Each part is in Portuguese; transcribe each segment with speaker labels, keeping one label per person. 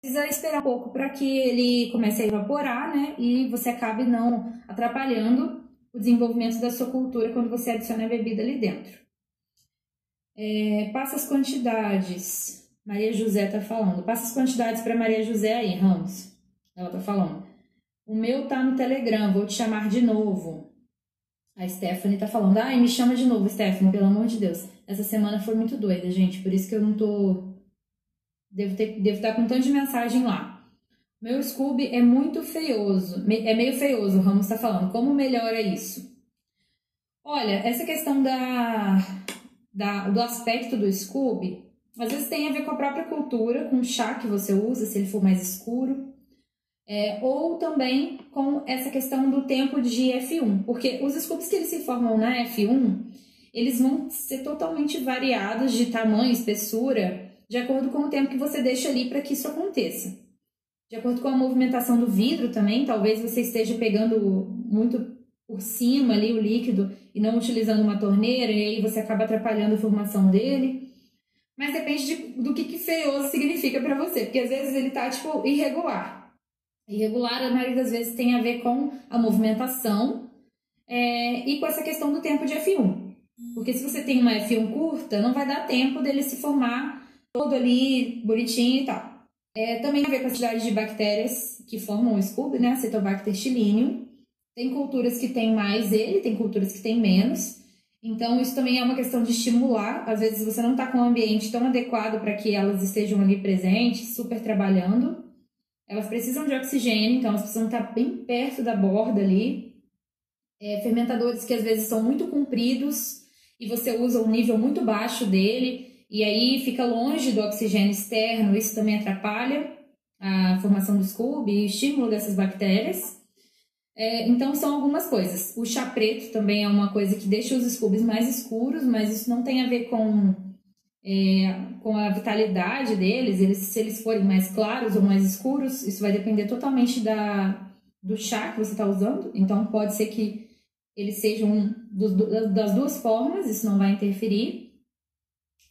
Speaker 1: precisa esperar um pouco para que ele comece a evaporar, né? E você acabe não atrapalhando o desenvolvimento da sua cultura quando você adiciona a bebida ali dentro. É, passa as quantidades. Maria José está falando. Passa as quantidades para Maria José aí, Ramos. Ela está falando. O meu tá no Telegram, vou te chamar de novo. A Stephanie tá falando. Ai, me chama de novo, Stephanie, pelo amor de Deus. Essa semana foi muito doida, gente. Por isso que eu não tô. Devo, ter, devo estar com tanto de mensagem lá. Meu Scooby é muito feioso. É meio feioso, o Ramos está falando. Como melhora isso? Olha, essa questão da, da, do aspecto do Scooby, às vezes tem a ver com a própria cultura, com o chá que você usa, se ele for mais escuro. É, ou também com essa questão do tempo de F1, porque os Scoobies que eles se formam na F1, eles vão ser totalmente variados de tamanho, espessura, de acordo com o tempo que você deixa ali para que isso aconteça. De acordo com a movimentação do vidro também, talvez você esteja pegando muito por cima ali o líquido e não utilizando uma torneira, e aí você acaba atrapalhando a formação dele. Mas depende de, do que, que feioso significa para você, porque às vezes ele tá tipo irregular. Irregular, a maioria das vezes, tem a ver com a movimentação é, e com essa questão do tempo de F1. Porque se você tem uma F1 curta, não vai dar tempo dele se formar todo ali bonitinho e tal. É, também tem a ver com a quantidade de bactérias que formam o Scooby, né? Acetobacter chilineo. Tem culturas que tem mais ele, tem culturas que tem menos. Então, isso também é uma questão de estimular. Às vezes, você não está com um ambiente tão adequado para que elas estejam ali presentes, super trabalhando. Elas precisam de oxigênio, então elas precisam estar bem perto da borda ali. É, fermentadores que às vezes são muito compridos e você usa um nível muito baixo dele e aí fica longe do oxigênio externo, isso também atrapalha a formação do Scooby e o estímulo dessas bactérias. É, então, são algumas coisas. O chá preto também é uma coisa que deixa os Scoobies mais escuros, mas isso não tem a ver com, é, com a vitalidade deles. Eles, se eles forem mais claros ou mais escuros, isso vai depender totalmente da, do chá que você está usando. Então, pode ser que eles sejam do, das duas formas, isso não vai interferir.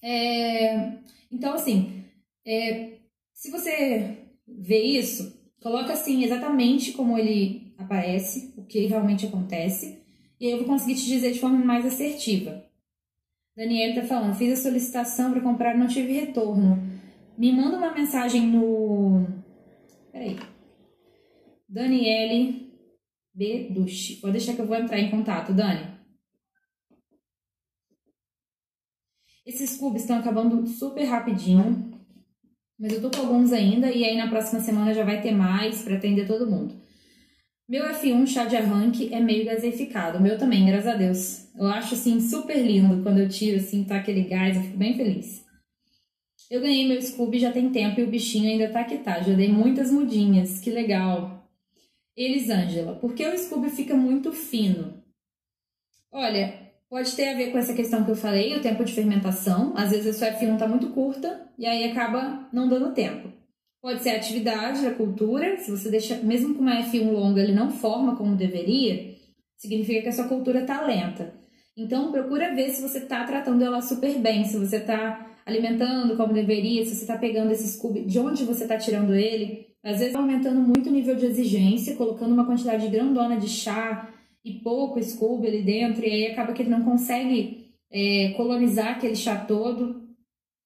Speaker 1: É, então, assim, é, se você vê isso, coloca assim exatamente como ele aparece, o que realmente acontece, e aí eu vou conseguir te dizer de forma mais assertiva. Daniela tá falando, fiz a solicitação para comprar não tive retorno. Me manda uma mensagem no. Peraí. Daniele Beducci. Pode deixar que eu vou entrar em contato, Dani. Esses cubos estão acabando super rapidinho, mas eu tô com alguns ainda e aí na próxima semana já vai ter mais para atender todo mundo. Meu F1 chá de arranque é meio gaseificado, o meu também, graças a Deus. Eu acho assim super lindo quando eu tiro assim, tá aquele gás, eu fico bem feliz. Eu ganhei meu Scooby já tem tempo e o bichinho ainda tá que tá. Já dei muitas mudinhas, que legal. Elisângela, por que o Scooby fica muito fino? Olha, Pode ter a ver com essa questão que eu falei, o tempo de fermentação. Às vezes a sua F1 está muito curta e aí acaba não dando tempo. Pode ser a atividade da cultura, se você deixa, mesmo com uma F1 longa, ele não forma como deveria, significa que a sua cultura está lenta. Então, procura ver se você está tratando ela super bem, se você está alimentando como deveria, se você está pegando esse Scooby, de onde você está tirando ele. Às vezes, tá aumentando muito o nível de exigência, colocando uma quantidade grandona de chá, e pouco Scooby ali dentro, e aí acaba que ele não consegue é, colonizar aquele chá todo.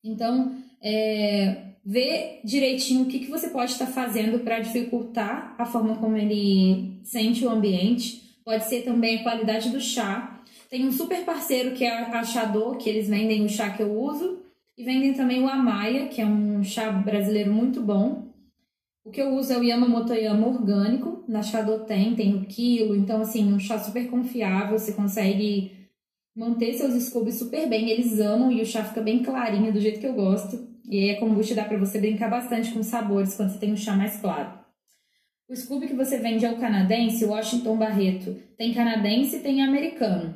Speaker 1: Então, é, vê direitinho o que, que você pode estar fazendo para dificultar a forma como ele sente o ambiente. Pode ser também a qualidade do chá. Tem um super parceiro que é a Chadô, que eles vendem o chá que eu uso. E vendem também o Amaya, que é um chá brasileiro muito bom. O que eu uso é o Yamamotoyama orgânico, na Shadow tem, tem o quilo, então assim, um chá super confiável, você consegue manter seus scoobies super bem, eles amam e o chá fica bem clarinho, do jeito que eu gosto. E aí a kombucha dá para você brincar bastante com sabores quando você tem um chá mais claro. O Scooby que você vende é o canadense, Washington Barreto. Tem canadense e tem americano.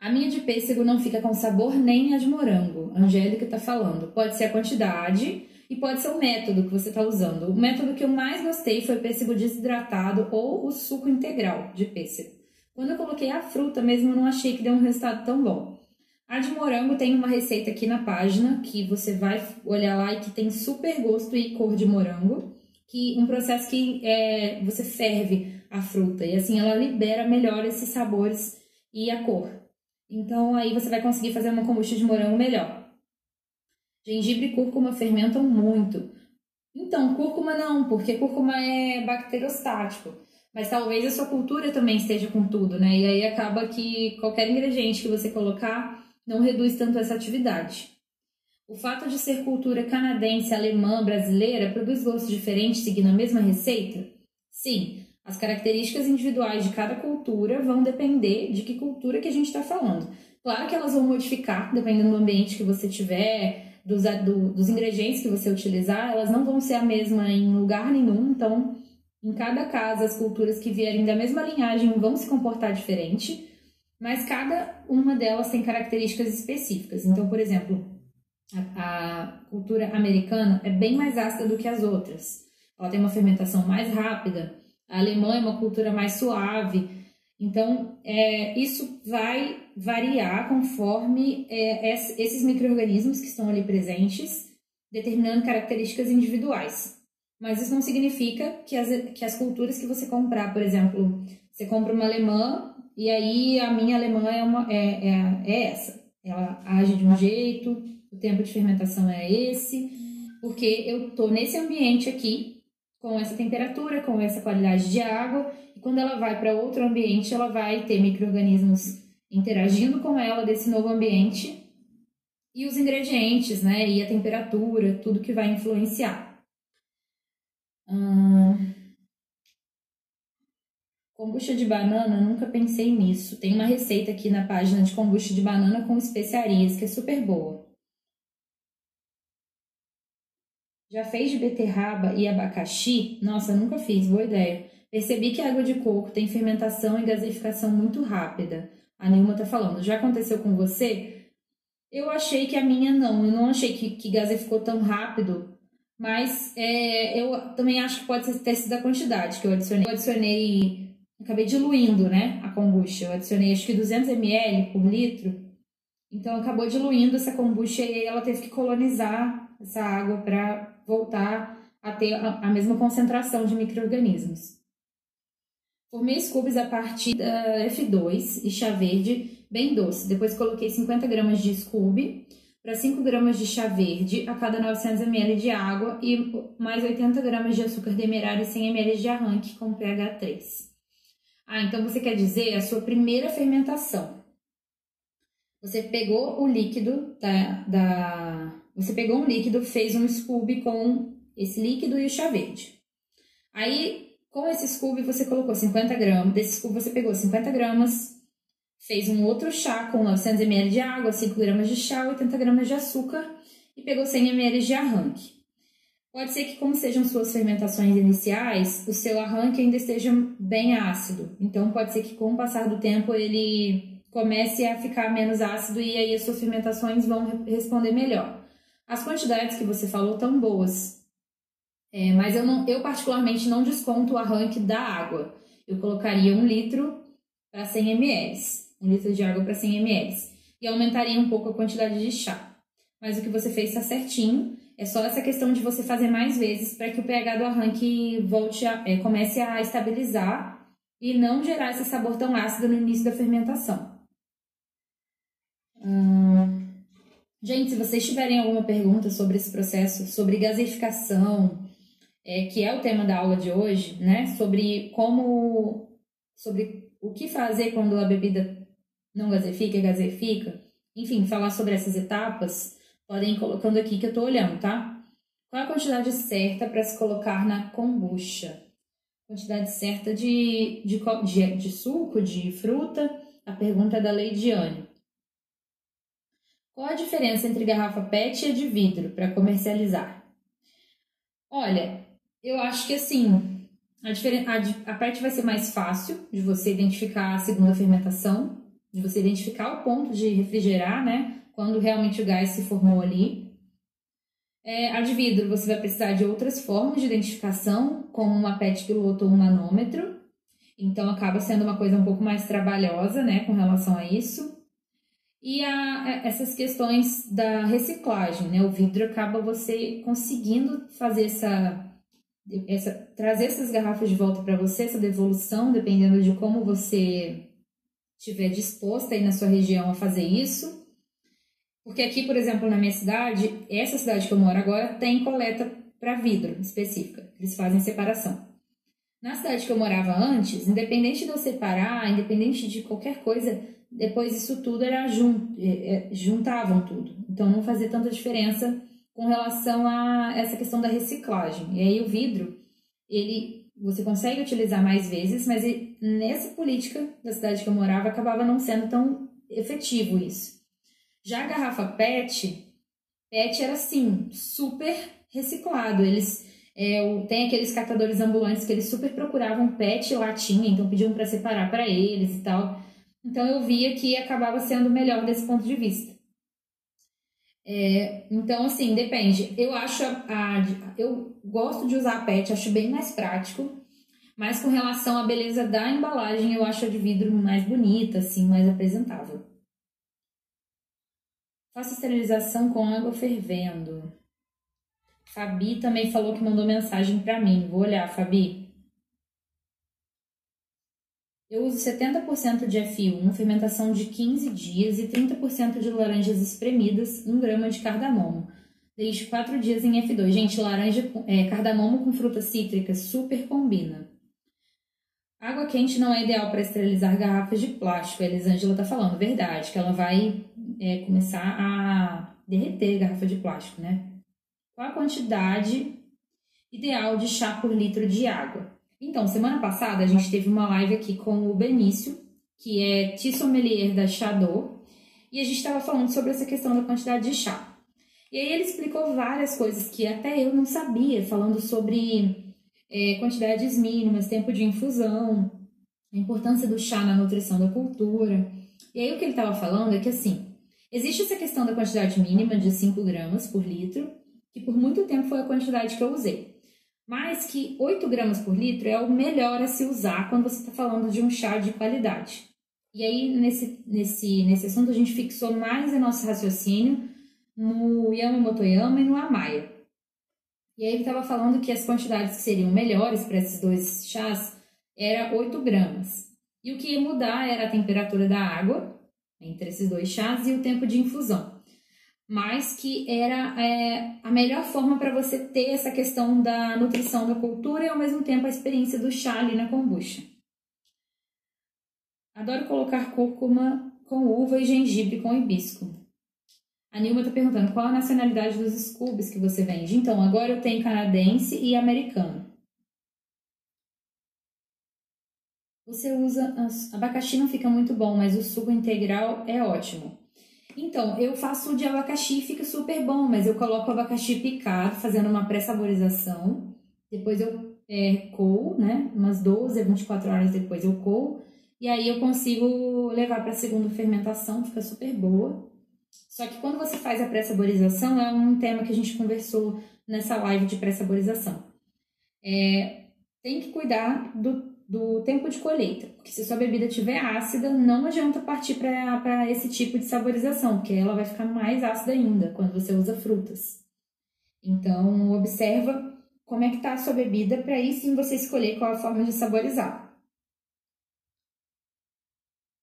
Speaker 1: A minha de pêssego não fica com sabor nem a de morango. Angélica tá falando. Pode ser a quantidade e pode ser o método que você está usando. O método que eu mais gostei foi pêssego desidratado ou o suco integral de pêssego. Quando eu coloquei a fruta mesmo, eu não achei que deu um resultado tão bom. A de morango tem uma receita aqui na página que você vai olhar lá e que tem super gosto e cor de morango, que um processo que é, você ferve a fruta e assim ela libera melhor esses sabores e a cor. Então aí você vai conseguir fazer uma kombucha de morango melhor. Gengibre e cúrcuma fermentam muito. Então, cúrcuma não, porque cúrcuma é bacterostático. Mas talvez a sua cultura também esteja com tudo, né? E aí acaba que qualquer ingrediente que você colocar não reduz tanto essa atividade. O fato de ser cultura canadense, alemã, brasileira produz gostos diferentes seguindo a mesma receita? Sim, as características individuais de cada cultura vão depender de que cultura que a gente está falando. Claro que elas vão modificar dependendo do ambiente que você tiver, dos, do, dos ingredientes que você utilizar, elas não vão ser a mesma em lugar nenhum, então em cada casa as culturas que vierem da mesma linhagem vão se comportar diferente mas cada uma delas tem características específicas. Então, por exemplo, a, a cultura americana é bem mais ácida do que as outras. Ela tem uma fermentação mais rápida. A alemã é uma cultura mais suave. Então, é, isso vai variar conforme é, esses micro-organismos que estão ali presentes, determinando características individuais. Mas isso não significa que as, que as culturas que você comprar, por exemplo, você compra uma alemã, e aí a minha alemã é, uma, é, é, é essa. Ela age de um jeito, o tempo de fermentação é esse, porque eu tô nesse ambiente aqui, com essa temperatura, com essa qualidade de água, e quando ela vai para outro ambiente, ela vai ter micro-organismos interagindo com ela desse novo ambiente, e os ingredientes, né, e a temperatura, tudo que vai influenciar. Hum... Kombucha de banana, nunca pensei nisso. Tem uma receita aqui na página de kombucha de banana com especiarias, que é super boa. Já fez de beterraba e abacaxi? Nossa, nunca fiz, boa ideia. Percebi que a água de coco tem fermentação e gaseificação muito rápida. A Nilma tá falando. Já aconteceu com você? Eu achei que a minha não. Eu não achei que, que gaseificou tão rápido. Mas é, eu também acho que pode ter sido a quantidade que eu adicionei. Eu adicionei acabei diluindo, né, a kombucha. Eu adicionei acho que 200 ml por litro. Então acabou diluindo essa kombucha e ela teve que colonizar essa água para voltar a ter a, mesma concentração de micro-organismos. Formei scoops a partir da F2 e chá verde bem doce. Depois coloquei 50 gramas de scoob para 5 gramas de chá verde a cada 900 ml de água e mais 80 gramas de açúcar demerara e 100 ml de arranque com pH 3. Ah, então você quer dizer a sua primeira fermentação. Você pegou o líquido da, da você pegou um líquido, fez um scooby com esse líquido e o chá verde. Aí, com esse scooby, você colocou 50 gramas. Desse scooby, você pegou 50 gramas, fez um outro chá com 900 ml de água, 5 gramas de chá, 80 gramas de açúcar e pegou 100 ml de arranque. Pode ser que, como sejam suas fermentações iniciais, o seu arranque ainda esteja bem ácido. Então, pode ser que, com o passar do tempo, ele comece a ficar menos ácido e aí as suas fermentações vão responder melhor. As quantidades que você falou estão boas, é, mas eu, não, eu particularmente não desconto o arranque da água. Eu colocaria um litro para 100 ml, um litro de água para 100 ml, e aumentaria um pouco a quantidade de chá. Mas o que você fez está certinho. É só essa questão de você fazer mais vezes para que o pH do arranque volte a, é, comece a estabilizar e não gerar esse sabor tão ácido no início da fermentação. Hum... Gente, se vocês tiverem alguma pergunta sobre esse processo, sobre gaseificação, é, que é o tema da aula de hoje, né? Sobre como, sobre o que fazer quando a bebida não gaseifica, gaseifica, enfim, falar sobre essas etapas, Podem ir colocando aqui que eu tô olhando, tá? Qual a quantidade certa para se colocar na kombucha? Quantidade certa de, de, de, de suco, de fruta? A pergunta é da Leidiane. Qual a diferença entre garrafa PET e de vidro para comercializar? Olha, eu acho que assim, a, a, a PET vai ser mais fácil de você identificar a segunda fermentação, de você identificar o ponto de refrigerar, né? quando realmente o gás se formou ali. É, a de vidro, você vai precisar de outras formas de identificação, como uma PET piloto ou um manômetro. Então, acaba sendo uma coisa um pouco mais trabalhosa, né, com relação a isso. E a, essas questões da reciclagem, né? O vidro acaba você conseguindo fazer essa, essa trazer essas garrafas de volta para você, essa devolução, dependendo de como você estiver disposta aí na sua região a fazer isso. Porque aqui, por exemplo, na minha cidade, essa cidade que eu moro agora tem coleta para vidro específica. Eles fazem separação. Na cidade que eu morava antes, independente de eu separar, independente de qualquer coisa, depois isso tudo era jun, é, é, juntavam tudo. Então não fazia tanta diferença com relação a essa questão da reciclagem. E aí o vidro, ele você consegue utilizar mais vezes, mas ele, nessa política da cidade que eu morava acabava não sendo tão efetivo isso. Já a garrafa PET, PET era assim, super reciclado. Eles é, tem aqueles catadores ambulantes que eles super procuravam PET latinha, então pediam para separar para eles e tal. Então eu via que acabava sendo melhor desse ponto de vista. É, então, assim, depende. Eu acho a, a, eu gosto de usar a PET, acho bem mais prático. Mas com relação à beleza da embalagem, eu acho a de vidro mais bonita, assim, mais apresentável. Faça esterilização com água fervendo. Fabi também falou que mandou mensagem para mim. Vou olhar, Fabi. Eu uso 70% de F1, fermentação de 15 dias e 30% de laranjas espremidas, 1 grama de cardamomo. Deixo 4 dias em F2. Gente, laranja, é, cardamomo com frutas cítricas super combina. Água quente não é ideal para esterilizar garrafas de plástico. A Elisângela está falando, verdade, que ela vai é, começar a derreter garrafa de plástico, né? Qual a quantidade ideal de chá por litro de água? Então, semana passada a gente teve uma live aqui com o Benício, que é tissommelier da Chadô, e a gente estava falando sobre essa questão da quantidade de chá. E aí ele explicou várias coisas que até eu não sabia, falando sobre é, quantidades mínimas, tempo de infusão, a importância do chá na nutrição da cultura. E aí o que ele estava falando é que assim, existe essa questão da quantidade mínima de 5 gramas por litro, que por muito tempo foi a quantidade que eu usei mas que 8 gramas por litro é o melhor a se usar quando você está falando de um chá de qualidade. E aí, nesse, nesse, nesse assunto, a gente fixou mais o nosso raciocínio no Yama Motoyama e no Amaya. E aí ele estava falando que as quantidades que seriam melhores para esses dois chás era 8 gramas. E o que ia mudar era a temperatura da água entre esses dois chás e o tempo de infusão mas que era é, a melhor forma para você ter essa questão da nutrição da cultura e ao mesmo tempo a experiência do chá ali na kombucha. Adoro colocar cúrcuma com uva e gengibre com hibisco. A Nilma está perguntando qual a nacionalidade dos scoobies que você vende. Então, agora eu tenho canadense e americano. Você usa. Abacaxi não fica muito bom, mas o suco integral é ótimo. Então, eu faço de abacaxi e fica super bom, mas eu coloco o abacaxi picado, fazendo uma pré-saborização. Depois eu é, coo, né? Umas 12 a 24 horas depois eu coo. E aí eu consigo levar para a segunda fermentação, fica super boa. Só que quando você faz a pré-saborização, é um tema que a gente conversou nessa live de pré-saborização. É, tem que cuidar do do tempo de colheita. Porque se sua bebida estiver ácida, não adianta partir para esse tipo de saborização, porque ela vai ficar mais ácida ainda quando você usa frutas. Então, observa como é que está a sua bebida para aí sim você escolher qual a forma de saborizar.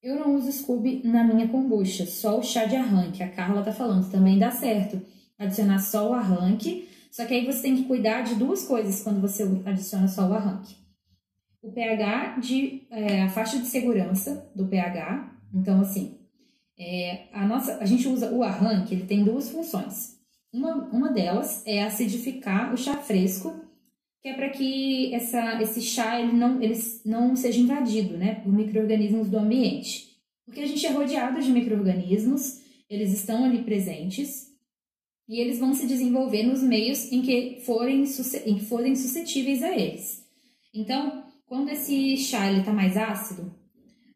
Speaker 1: Eu não uso Scooby na minha kombucha, só o chá de arranque. A Carla tá falando, também dá certo. Adicionar só o arranque, só que aí você tem que cuidar de duas coisas quando você adiciona só o arranque o pH de é, a faixa de segurança do pH. Então, assim, é, a nossa, a gente usa o arranque, ele tem duas funções. Uma, uma delas é acidificar o chá fresco, que é para que essa, esse chá ele não, ele não seja invadido né, por micro-organismos do ambiente. Porque a gente é rodeado de micro-organismos, eles estão ali presentes e eles vão se desenvolver nos meios em que forem, em que forem suscetíveis a eles. Então, quando esse chá está mais ácido,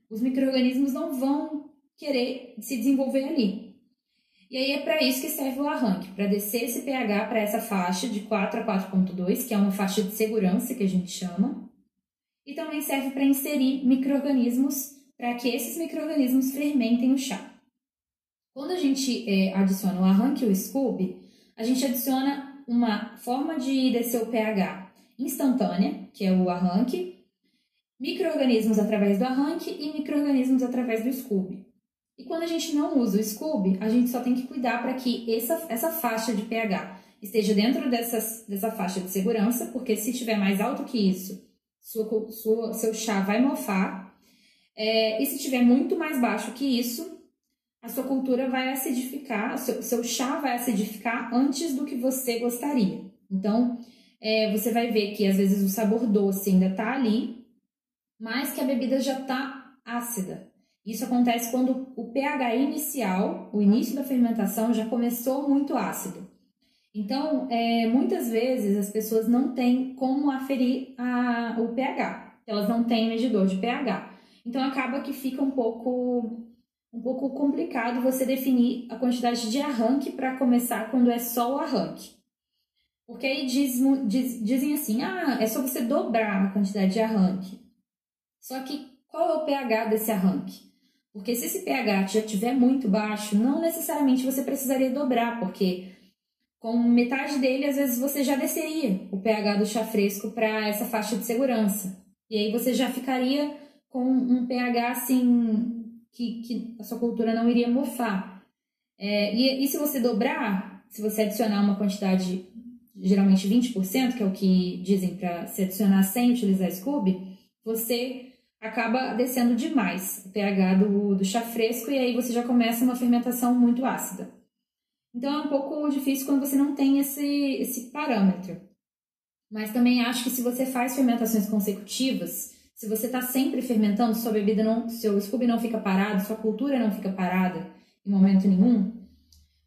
Speaker 1: os micro-organismos não vão querer se desenvolver ali. E aí é para isso que serve o arranque, para descer esse pH para essa faixa de 4 a 4.2, que é uma faixa de segurança que a gente chama. E também serve para inserir micro-organismos, para que esses micro-organismos fermentem o chá. Quando a gente é, adiciona o arranque e o Scooby, a gente adiciona uma forma de descer o pH instantânea, que é o arranque, micro-organismos através do arranque e micro-organismos através do Scooby. E quando a gente não usa o Scooby, a gente só tem que cuidar para que essa, essa faixa de pH esteja dentro dessas, dessa faixa de segurança, porque se tiver mais alto que isso, sua, sua, seu chá vai mofar. É, e se tiver muito mais baixo que isso, a sua cultura vai acidificar, seu, seu chá vai acidificar antes do que você gostaria. Então, é, você vai ver que às vezes o sabor doce ainda está ali, mas que a bebida já está ácida. Isso acontece quando o pH inicial, o início da fermentação, já começou muito ácido. Então, é, muitas vezes as pessoas não têm como aferir a, o pH, elas não têm medidor de pH. Então, acaba que fica um pouco, um pouco complicado você definir a quantidade de arranque para começar quando é só o arranque. Porque aí diz, diz, dizem assim: ah, é só você dobrar a quantidade de arranque. Só que qual é o pH desse arranque? Porque se esse pH já estiver muito baixo, não necessariamente você precisaria dobrar, porque com metade dele, às vezes você já desceria o pH do chá fresco para essa faixa de segurança. E aí você já ficaria com um pH assim que, que a sua cultura não iria mofar. É, e, e se você dobrar, se você adicionar uma quantidade, geralmente 20%, que é o que dizem para se adicionar sem utilizar Scooby, você acaba descendo demais o pH do, do chá fresco e aí você já começa uma fermentação muito ácida. Então é um pouco difícil quando você não tem esse, esse parâmetro. Mas também acho que se você faz fermentações consecutivas, se você está sempre fermentando, sua bebida não, seu Scooby não fica parado, sua cultura não fica parada em momento nenhum,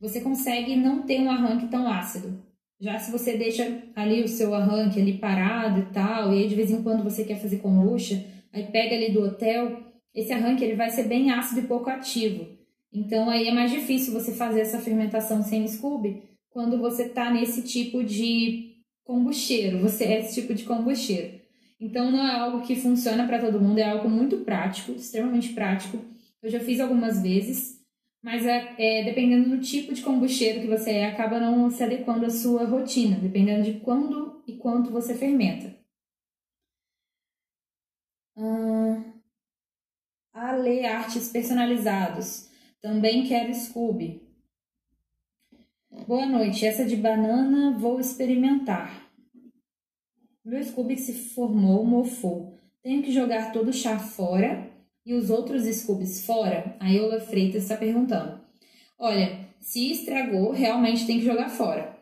Speaker 1: você consegue não ter um arranque tão ácido. Já se você deixa ali o seu arranque ali parado e tal, e aí de vez em quando você quer fazer kombucha, aí pega ali do hotel, esse arranque ele vai ser bem ácido e pouco ativo. Então aí é mais difícil você fazer essa fermentação sem Scooby quando você está nesse tipo de combusteiro, você é esse tipo de combusteiro. Então não é algo que funciona para todo mundo, é algo muito prático, extremamente prático. Eu já fiz algumas vezes, mas é, é, dependendo do tipo de combusteiro que você é, acaba não se adequando à sua rotina, dependendo de quando e quanto você fermenta. Ale Artes Personalizados. Também quero Scooby. Boa noite. Essa de banana vou experimentar. Meu Scooby se formou, mofou. Tenho que jogar todo o chá fora e os outros Scoobies fora? A Eula Freitas está perguntando. Olha, se estragou, realmente tem que jogar fora.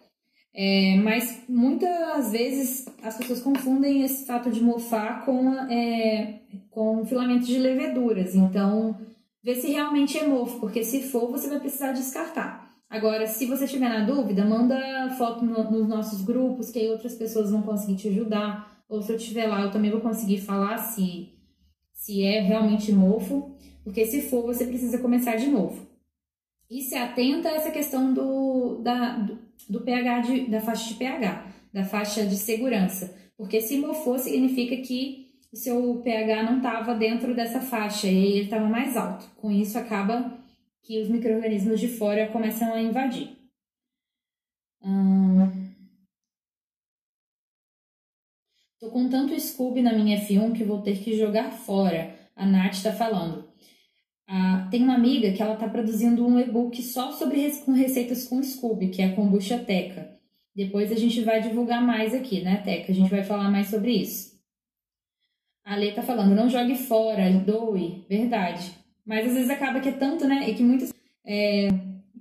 Speaker 1: É, mas muitas vezes as pessoas confundem esse fato de mofar com, é, com filamentos de leveduras. Então, vê se realmente é mofo, porque se for, você vai precisar descartar. Agora, se você estiver na dúvida, manda foto no, nos nossos grupos, que aí outras pessoas vão conseguir te ajudar. Ou se eu estiver lá, eu também vou conseguir falar se, se é realmente mofo, porque se for, você precisa começar de novo. E se atenta a essa questão do, da, do, do pH, de, da faixa de pH, da faixa de segurança. Porque se mofou, significa que o seu pH não estava dentro dessa faixa e ele estava mais alto. Com isso, acaba que os micro-organismos de fora começam a invadir. Hum... Tô com tanto Scooby na minha F1 que vou ter que jogar fora. A Nath está falando. Ah, tem uma amiga que ela está produzindo um e-book só sobre com receitas com Scooby, que é a Kombucha Teca. Depois a gente vai divulgar mais aqui, né, Teca? A gente vai falar mais sobre isso. A Lê tá falando, não jogue fora, doe, verdade. Mas às vezes acaba que é tanto, né? E que muitas. É,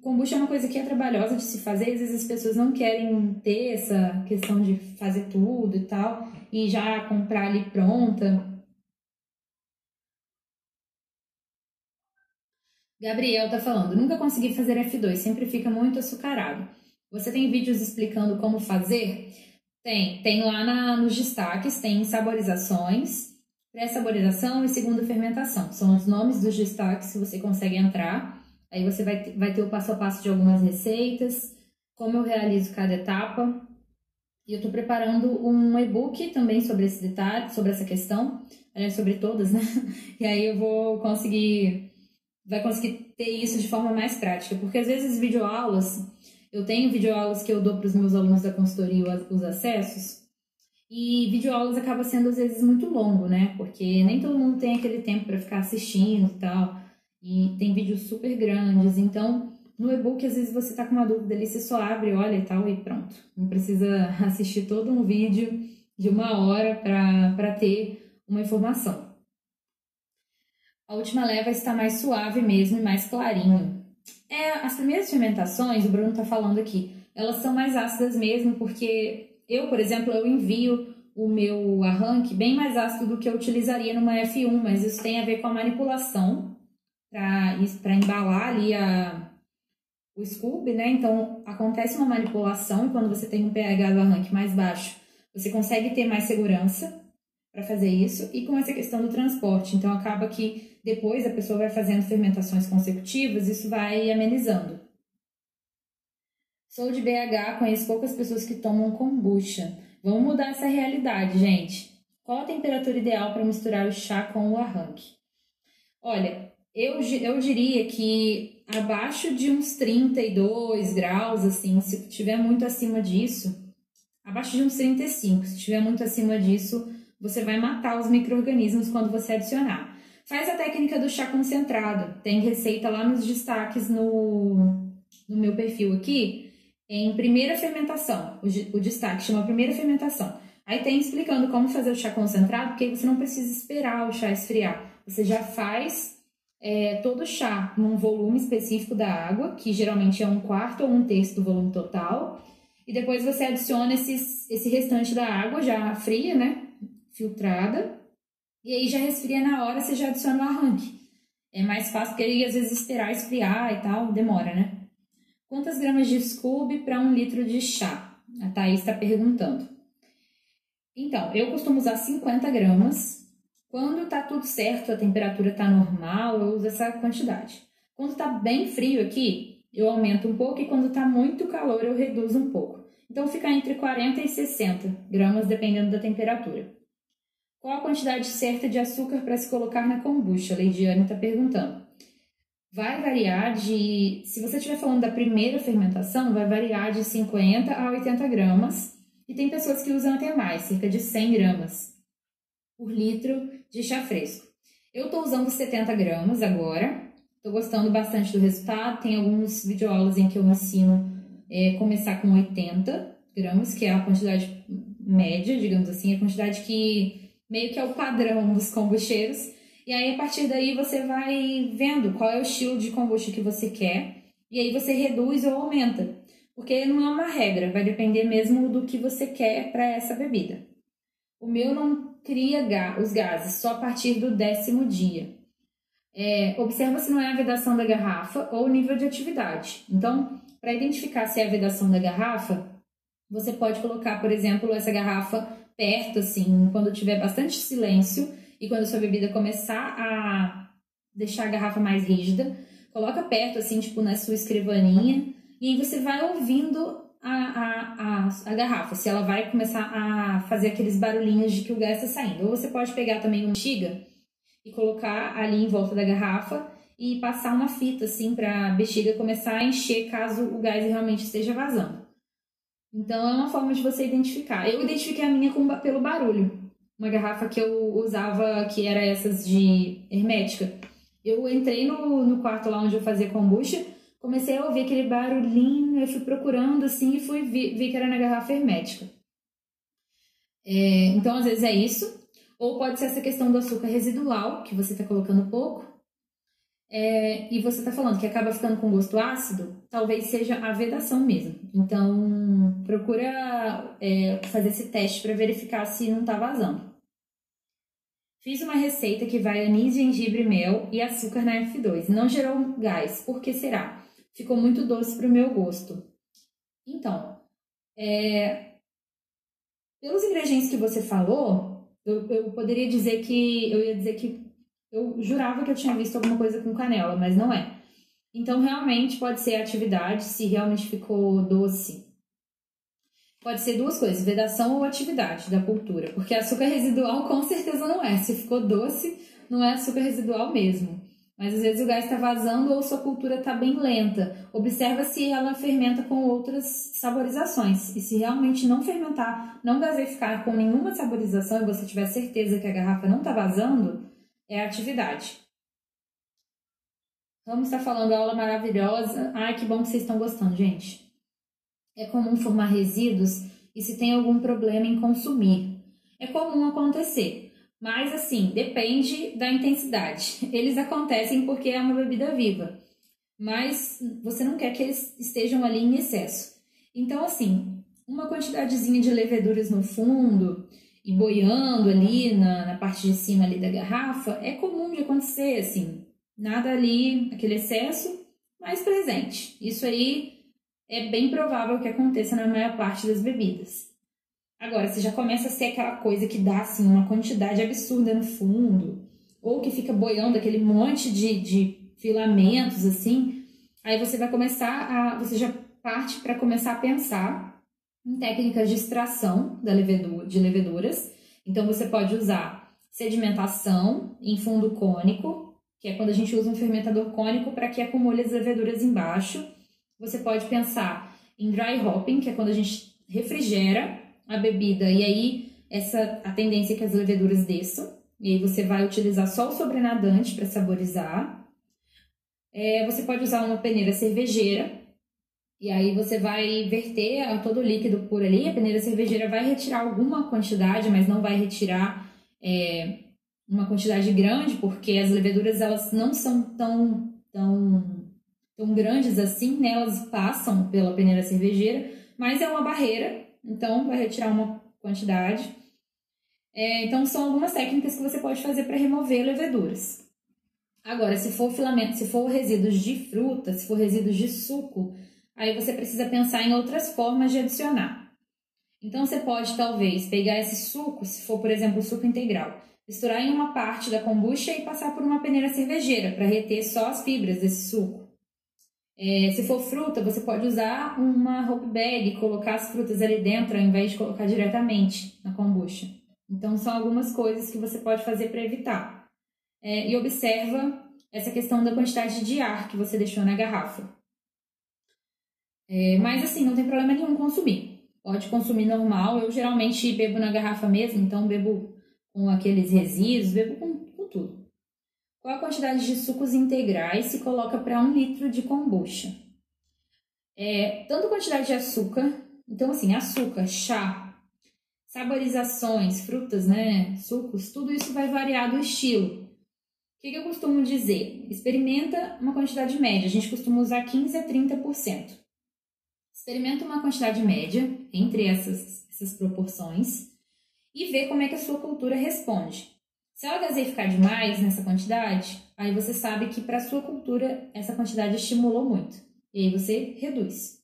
Speaker 1: kombucha é uma coisa que é trabalhosa de se fazer, às vezes as pessoas não querem ter essa questão de fazer tudo e tal, e já comprar ali pronta. Gabriel tá falando, nunca consegui fazer F2, sempre fica muito açucarado. Você tem vídeos explicando como fazer? Tem, tem lá na, nos destaques, tem saborizações, pré-saborização e segunda fermentação. São os nomes dos destaques que você consegue entrar. Aí você vai, vai ter o passo a passo de algumas receitas, como eu realizo cada etapa. E eu estou preparando um e-book também sobre esse detalhe, sobre essa questão, sobre todas, né? E aí eu vou conseguir vai conseguir ter isso de forma mais prática, porque às vezes videoaulas, eu tenho videoaulas que eu dou para os meus alunos da consultoria os acessos, e videoaulas acaba sendo às vezes muito longo, né? Porque nem todo mundo tem aquele tempo para ficar assistindo e tal. E tem vídeos super grandes, então no e-book às vezes você tá com uma dúvida ali, você só abre, olha e tal e pronto. Não precisa assistir todo um vídeo de uma hora para ter uma informação. A última leva está mais suave mesmo e mais clarinho. É, as primeiras fermentações, o Bruno está falando aqui, elas são mais ácidas mesmo, porque eu, por exemplo, eu envio o meu arranque bem mais ácido do que eu utilizaria numa F1, mas isso tem a ver com a manipulação para embalar ali a, o Scoob, né? Então acontece uma manipulação e quando você tem um pH do arranque mais baixo, você consegue ter mais segurança para fazer isso e com essa questão do transporte. Então acaba que depois a pessoa vai fazendo fermentações consecutivas, isso vai amenizando. Sou de BH, conheço poucas pessoas que tomam kombucha. Vamos mudar essa realidade, gente. Qual a temperatura ideal para misturar o chá com o arranque? Olha, eu, eu diria que abaixo de uns 32 graus, assim, se tiver muito acima disso, abaixo de uns 35, se tiver muito acima disso, você vai matar os micro-organismos quando você adicionar. Faz a técnica do chá concentrado. Tem receita lá nos destaques no, no meu perfil aqui em primeira fermentação. O, o destaque chama primeira fermentação. Aí tem explicando como fazer o chá concentrado, porque você não precisa esperar o chá esfriar. Você já faz é, todo o chá num volume específico da água, que geralmente é um quarto ou um terço do volume total. E depois você adiciona esses, esse restante da água já fria, né? Filtrada. E aí já resfria na hora, você já adiciona o arranque. É mais fácil, porque aí às vezes esperar esfriar e tal, demora, né? Quantas gramas de Scooby para um litro de chá? A Thaís está perguntando. Então, eu costumo usar 50 gramas. Quando tá tudo certo, a temperatura tá normal, eu uso essa quantidade. Quando tá bem frio aqui, eu aumento um pouco e quando tá muito calor, eu reduzo um pouco. Então, fica entre 40 e 60 gramas, dependendo da temperatura. Qual a quantidade certa de açúcar para se colocar na kombucha? A Leidiane está perguntando vai variar de. Se você estiver falando da primeira fermentação, vai variar de 50 a 80 gramas. E tem pessoas que usam até mais, cerca de 100 gramas por litro de chá fresco. Eu estou usando 70 gramas agora. Estou gostando bastante do resultado. Tem alguns videoaulas em que eu ensino é, começar com 80 gramas, que é a quantidade média, digamos assim, a quantidade que meio que é o padrão dos kombucheiros. E aí, a partir daí, você vai vendo qual é o estilo de kombucha que você quer. E aí você reduz ou aumenta. Porque não é uma regra, vai depender mesmo do que você quer para essa bebida. O meu não cria os gases só a partir do décimo dia. É, observa se não é a vedação da garrafa ou o nível de atividade. Então, para identificar se é a vedação da garrafa, você pode colocar, por exemplo, essa garrafa perto, assim, quando tiver bastante silêncio e quando a sua bebida começar a deixar a garrafa mais rígida, coloca perto, assim, tipo, na sua escrivaninha, e aí você vai ouvindo a, a, a, a garrafa, se ela vai começar a fazer aqueles barulhinhos de que o gás está saindo. Ou você pode pegar também uma bexiga e colocar ali em volta da garrafa e passar uma fita, assim, para a bexiga começar a encher caso o gás realmente esteja vazando. Então, é uma forma de você identificar. Eu identifiquei a minha com, pelo barulho uma garrafa que eu usava, que era essas de hermética. Eu entrei no, no quarto lá onde eu fazia kombucha, comecei a ouvir aquele barulhinho, eu fui procurando assim e fui vi, vi que era na garrafa hermética. É, então, às vezes é isso. Ou pode ser essa questão do açúcar residual, que você está colocando pouco, é, e você está falando que acaba ficando com gosto ácido, talvez seja a vedação mesmo. Então, procura é, fazer esse teste para verificar se não está vazando. Fiz uma receita que vai anis, gengibre, mel e açúcar na F2. Não gerou gás. Por que será? Ficou muito doce para o meu gosto. Então, é... pelos ingredientes que você falou, eu, eu poderia dizer que eu ia dizer que eu jurava que eu tinha visto alguma coisa com canela, mas não é. Então, realmente pode ser atividade, se realmente ficou doce Pode ser duas coisas, vedação ou atividade da cultura, porque açúcar residual com certeza não é. Se ficou doce, não é açúcar residual mesmo. Mas às vezes o gás está vazando ou sua cultura está bem lenta. Observa se ela fermenta com outras saborizações. E se realmente não fermentar, não gaseificar com nenhuma saborização e você tiver certeza que a garrafa não está vazando, é a atividade. Vamos estar falando aula maravilhosa. Ai, que bom que vocês estão gostando, gente. É comum formar resíduos e se tem algum problema em consumir. É comum acontecer. Mas assim, depende da intensidade. Eles acontecem porque é uma bebida viva, mas você não quer que eles estejam ali em excesso. Então, assim, uma quantidadezinha de leveduras no fundo e boiando ali na, na parte de cima ali da garrafa é comum de acontecer, assim, nada ali, aquele excesso, mais presente. Isso aí é bem provável que aconteça na maior parte das bebidas. Agora, se já começa a ser aquela coisa que dá assim, uma quantidade absurda no fundo, ou que fica boiando aquele monte de, de filamentos assim, aí você vai começar a. Você já parte para começar a pensar em técnicas de extração levedura, de leveduras. Então você pode usar sedimentação em fundo cônico, que é quando a gente usa um fermentador cônico para que acumule as leveduras embaixo. Você pode pensar em dry hopping, que é quando a gente refrigera a bebida e aí essa a tendência é que as leveduras desçam. E aí você vai utilizar só o sobrenadante para saborizar. É, você pode usar uma peneira cervejeira. E aí você vai verter todo o líquido por ali. A peneira cervejeira vai retirar alguma quantidade, mas não vai retirar é, uma quantidade grande, porque as leveduras elas não são tão, tão, tão grandes assim, né? Elas passam pela peneira cervejeira, mas é uma barreira então, vai retirar uma quantidade. É, então, são algumas técnicas que você pode fazer para remover leveduras. Agora, se for filamento, se for resíduos de fruta, se for resíduos de suco, aí você precisa pensar em outras formas de adicionar. Então, você pode talvez pegar esse suco, se for, por exemplo, suco integral, misturar em uma parte da kombucha e passar por uma peneira cervejeira para reter só as fibras desse suco. É, se for fruta, você pode usar uma hope bag e colocar as frutas ali dentro ao invés de colocar diretamente na kombucha. Então, são algumas coisas que você pode fazer para evitar. É, e observa essa questão da quantidade de ar que você deixou na garrafa. É, mas assim, não tem problema nenhum consumir. Pode consumir normal. Eu geralmente bebo na garrafa mesmo, então bebo com aqueles resíduos, bebo com, com tudo. Qual a quantidade de sucos integrais se coloca para um litro de kombucha? É, tanto quantidade de açúcar, então assim, açúcar, chá, saborizações, frutas, né, sucos, tudo isso vai variar do estilo. O que, que eu costumo dizer? Experimenta uma quantidade média, a gente costuma usar 15 a 30%. Experimenta uma quantidade média entre essas, essas proporções e vê como é que a sua cultura responde. Se ela gaseificar demais nessa quantidade, aí você sabe que para sua cultura essa quantidade estimulou muito. E aí você reduz.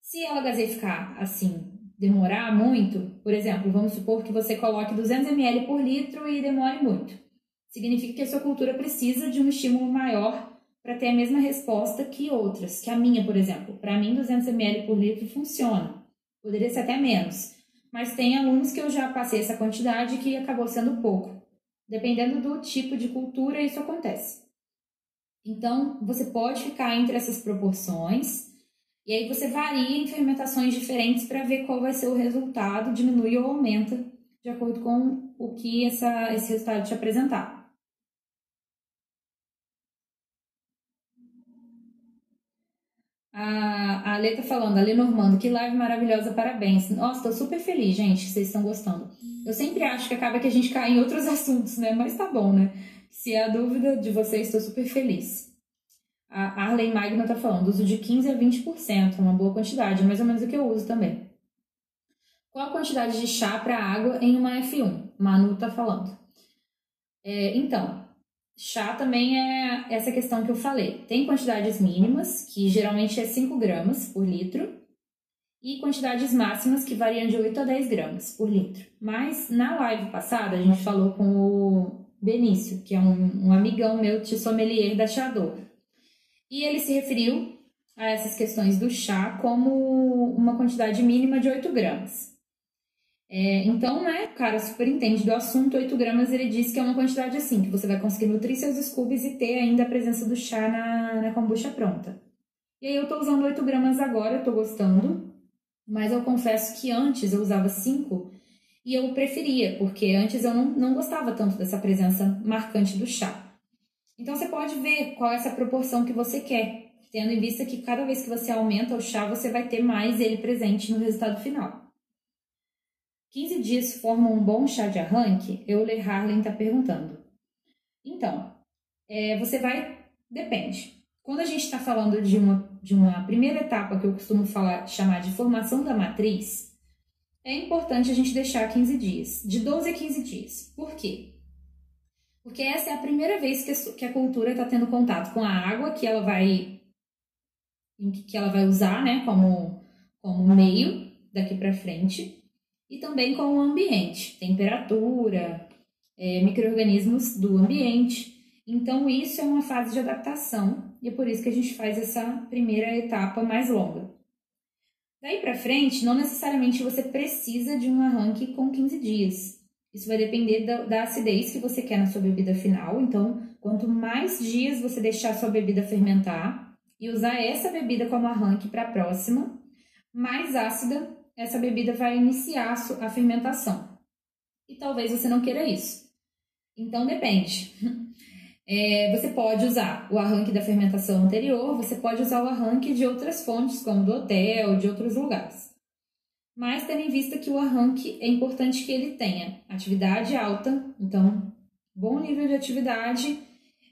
Speaker 1: Se ela gaseificar assim, demorar muito, por exemplo, vamos supor que você coloque 200 ml por litro e demore muito. Significa que a sua cultura precisa de um estímulo maior para ter a mesma resposta que outras, que a minha, por exemplo. Para mim, 200 ml por litro funciona. Poderia ser até menos. Mas tem alunos que eu já passei essa quantidade que acabou sendo pouco. Dependendo do tipo de cultura, isso acontece. Então, você pode ficar entre essas proporções e aí você varia em fermentações diferentes para ver qual vai ser o resultado, diminui ou aumenta de acordo com o que essa, esse resultado te apresentar. A, Lê tá falando, a Lê Normando, que live maravilhosa, parabéns. Nossa, tô super feliz, gente, vocês estão gostando. Eu sempre acho que acaba que a gente cai em outros assuntos, né? Mas tá bom, né? Se é a dúvida de vocês, estou super feliz. A Arlene Magna tá falando, uso de 15 a 20%, uma boa quantidade, mais ou menos o que eu uso também. Qual a quantidade de chá para água em uma F1? Manu tá falando. É, então, Chá também é essa questão que eu falei. Tem quantidades mínimas, que geralmente é 5 gramas por litro, e quantidades máximas, que variam de 8 a 10 gramas por litro. Mas na live passada, a gente falou com o Benício, que é um, um amigão meu de sommelier da Chador. E ele se referiu a essas questões do chá como uma quantidade mínima de 8 gramas. É, então, né, o cara super entende do assunto, 8 gramas ele diz que é uma quantidade assim, que você vai conseguir nutrir seus scoobies e ter ainda a presença do chá na, na kombucha pronta. E aí eu tô usando 8 gramas agora, eu tô gostando, mas eu confesso que antes eu usava 5 e eu preferia, porque antes eu não, não gostava tanto dessa presença marcante do chá. Então você pode ver qual é essa proporção que você quer, tendo em vista que cada vez que você aumenta o chá, você vai ter mais ele presente no resultado final. 15 dias formam um bom chá de arranque? Euler Harlan está perguntando. Então, é, você vai. Depende. Quando a gente está falando de uma, de uma primeira etapa que eu costumo falar, chamar de formação da matriz, é importante a gente deixar 15 dias, de 12 a 15 dias. Por quê? Porque essa é a primeira vez que a, que a cultura está tendo contato com a água que ela vai que ela vai usar, né, como, como meio daqui para frente e também com o ambiente, temperatura, é, micro-organismos do ambiente. Então, isso é uma fase de adaptação e é por isso que a gente faz essa primeira etapa mais longa. Daí para frente, não necessariamente você precisa de um arranque com 15 dias. Isso vai depender da, da, acidez que você quer na sua bebida final. Então, quanto mais dias você deixar sua bebida fermentar e usar essa bebida como arranque para a próxima, mais ácida essa bebida vai iniciar a fermentação. E talvez você não queira isso. Então depende. É, você pode usar o arranque da fermentação anterior, você pode usar o arranque de outras fontes, como do hotel, de outros lugares. Mas tendo em vista que o arranque é importante que ele tenha atividade alta, então bom nível de atividade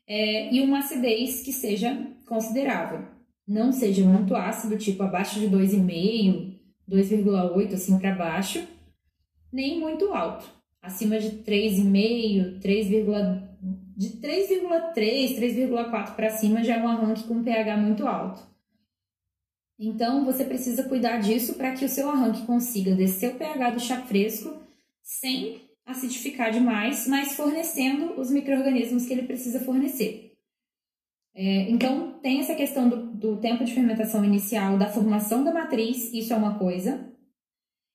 Speaker 1: é, e uma acidez que seja considerável. Não seja muito ácido, tipo abaixo de 2,5, 2,8 assim para baixo, nem muito alto, acima de 3,5, 3, de 3,3, 3,4 para cima já é um arranque com pH muito alto. Então você precisa cuidar disso para que o seu arranque consiga descer o pH do chá fresco sem acidificar demais, mas fornecendo os micro-organismos que ele precisa fornecer. É, então, tem essa questão do, do tempo de fermentação inicial, da formação da matriz, isso é uma coisa.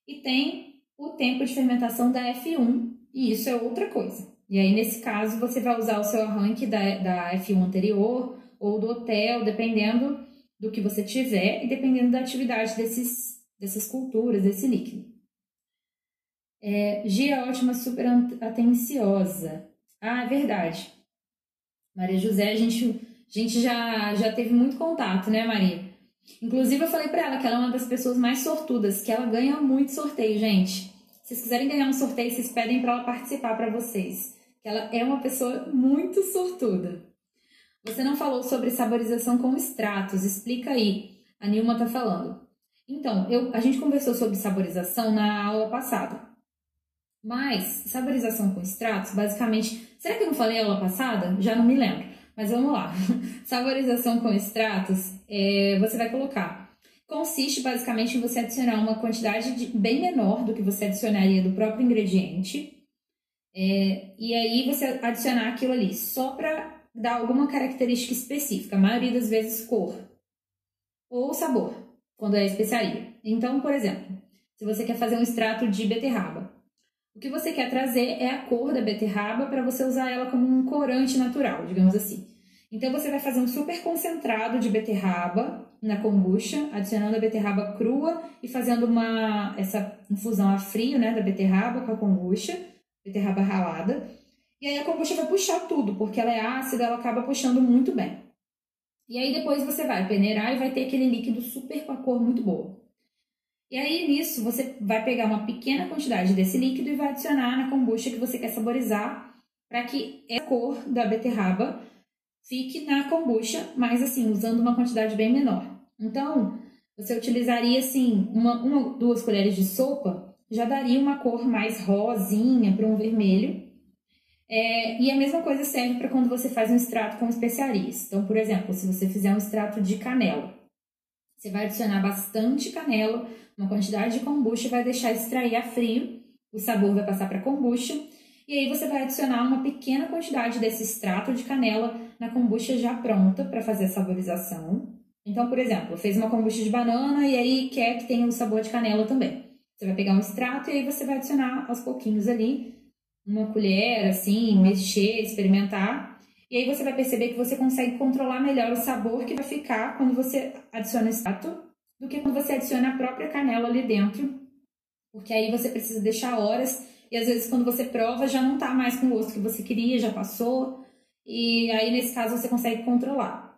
Speaker 1: E tem o tempo de fermentação da F1, e isso é outra coisa. E aí, nesse caso, você vai usar o seu arranque da, da F1 anterior ou do hotel, dependendo do que você tiver e dependendo da atividade desses, dessas culturas, desse líquido. É, Gia ótima, super atenciosa. Ah, é verdade. Maria José, a gente a gente já, já teve muito contato, né, Maria? Inclusive, eu falei para ela que ela é uma das pessoas mais sortudas, que ela ganha muito sorteio, gente. Se vocês quiserem ganhar um sorteio, vocês pedem para ela participar para vocês. Que ela é uma pessoa muito sortuda. Você não falou sobre saborização com extratos, explica aí. A Nilma tá falando. Então, eu, a gente conversou sobre saborização na aula passada. Mas, saborização com extratos, basicamente. Será que eu não falei a aula passada? Já não me lembro. Mas vamos lá. Saborização com extratos, é, você vai colocar. Consiste basicamente em você adicionar uma quantidade de, bem menor do que você adicionaria do próprio ingrediente. É, e aí você adicionar aquilo ali só para dar alguma característica específica, a maioria das vezes cor ou sabor, quando é especiaria. Então, por exemplo, se você quer fazer um extrato de beterraba, o que você quer trazer é a cor da beterraba para você usar ela como um corante natural, digamos assim. Então você vai fazer um super concentrado de beterraba na kombucha, adicionando a beterraba crua e fazendo uma essa infusão a frio, né, da beterraba com a kombucha, beterraba ralada. E aí a kombucha vai puxar tudo, porque ela é ácida, ela acaba puxando muito bem. E aí depois você vai peneirar e vai ter aquele líquido super com a cor muito boa. E aí nisso você vai pegar uma pequena quantidade desse líquido e vai adicionar na kombucha que você quer saborizar, para que a cor da beterraba fique na kombucha, mas assim, usando uma quantidade bem menor. Então, você utilizaria assim, uma, uma duas colheres de sopa, já daria uma cor mais rosinha para um vermelho. É, e a mesma coisa serve para quando você faz um extrato com especiarias. Então, por exemplo, se você fizer um extrato de canela, você vai adicionar bastante canela, uma quantidade de kombucha e vai deixar extrair a frio. O sabor vai passar para kombucha e aí você vai adicionar uma pequena quantidade desse extrato de canela na kombucha já pronta para fazer a saborização. Então, por exemplo, fez uma kombucha de banana e aí quer que tenha o sabor de canela também. Você vai pegar um extrato e aí você vai adicionar aos pouquinhos ali uma colher, assim, mexer, experimentar. E aí você vai perceber que você consegue controlar melhor o sabor que vai ficar quando você adiciona o extrato do que quando você adiciona a própria canela ali dentro. Porque aí você precisa deixar horas e às vezes quando você prova já não tá mais com o gosto que você queria, já passou. E aí nesse caso você consegue controlar.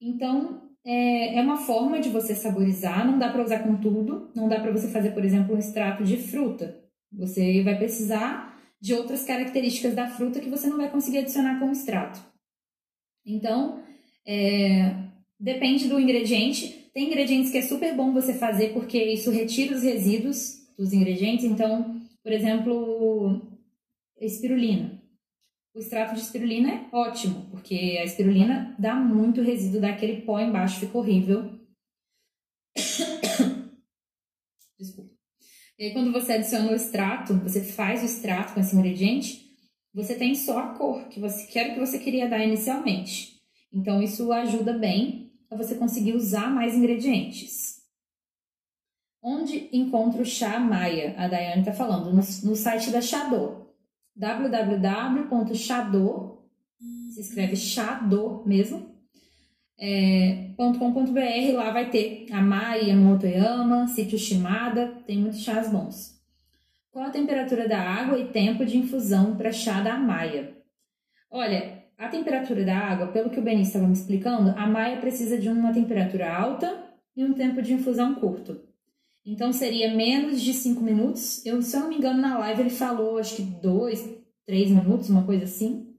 Speaker 1: Então, é, é uma forma de você saborizar, não dá para usar com tudo, não dá para você fazer, por exemplo, um extrato de fruta. Você vai precisar de outras características da fruta que você não vai conseguir adicionar como extrato. Então, é, depende do ingrediente. Tem ingredientes que é super bom você fazer porque isso retira os resíduos dos ingredientes. Então, por exemplo, espirulina. O extrato de espirulina é ótimo, porque a espirulina dá muito resíduo, dá aquele pó embaixo, fica horrível. Desculpa. E aí, quando você adiciona o extrato, você faz o extrato com esse ingrediente, você tem só a cor que você quer que você queria dar inicialmente. Então, isso ajuda bem a você conseguir usar mais ingredientes. Onde encontra o chá Maia? A Daiane está falando, no, no, site da Chadô. www.chadô, se escreve Chadô mesmo, é, .com.br, lá vai ter a Mai, a Motoyama, Sítio Shimada, tem muitos chás bons. Qual a temperatura da água e tempo de infusão para chá da Maia? Olha, a temperatura da água, pelo que o Benício estava me explicando, a Maia precisa de uma temperatura alta e um tempo de infusão curto. Então seria menos de 5 minutos. Eu, se eu não me engano, na live ele falou acho que 2, 3 minutos, uma coisa assim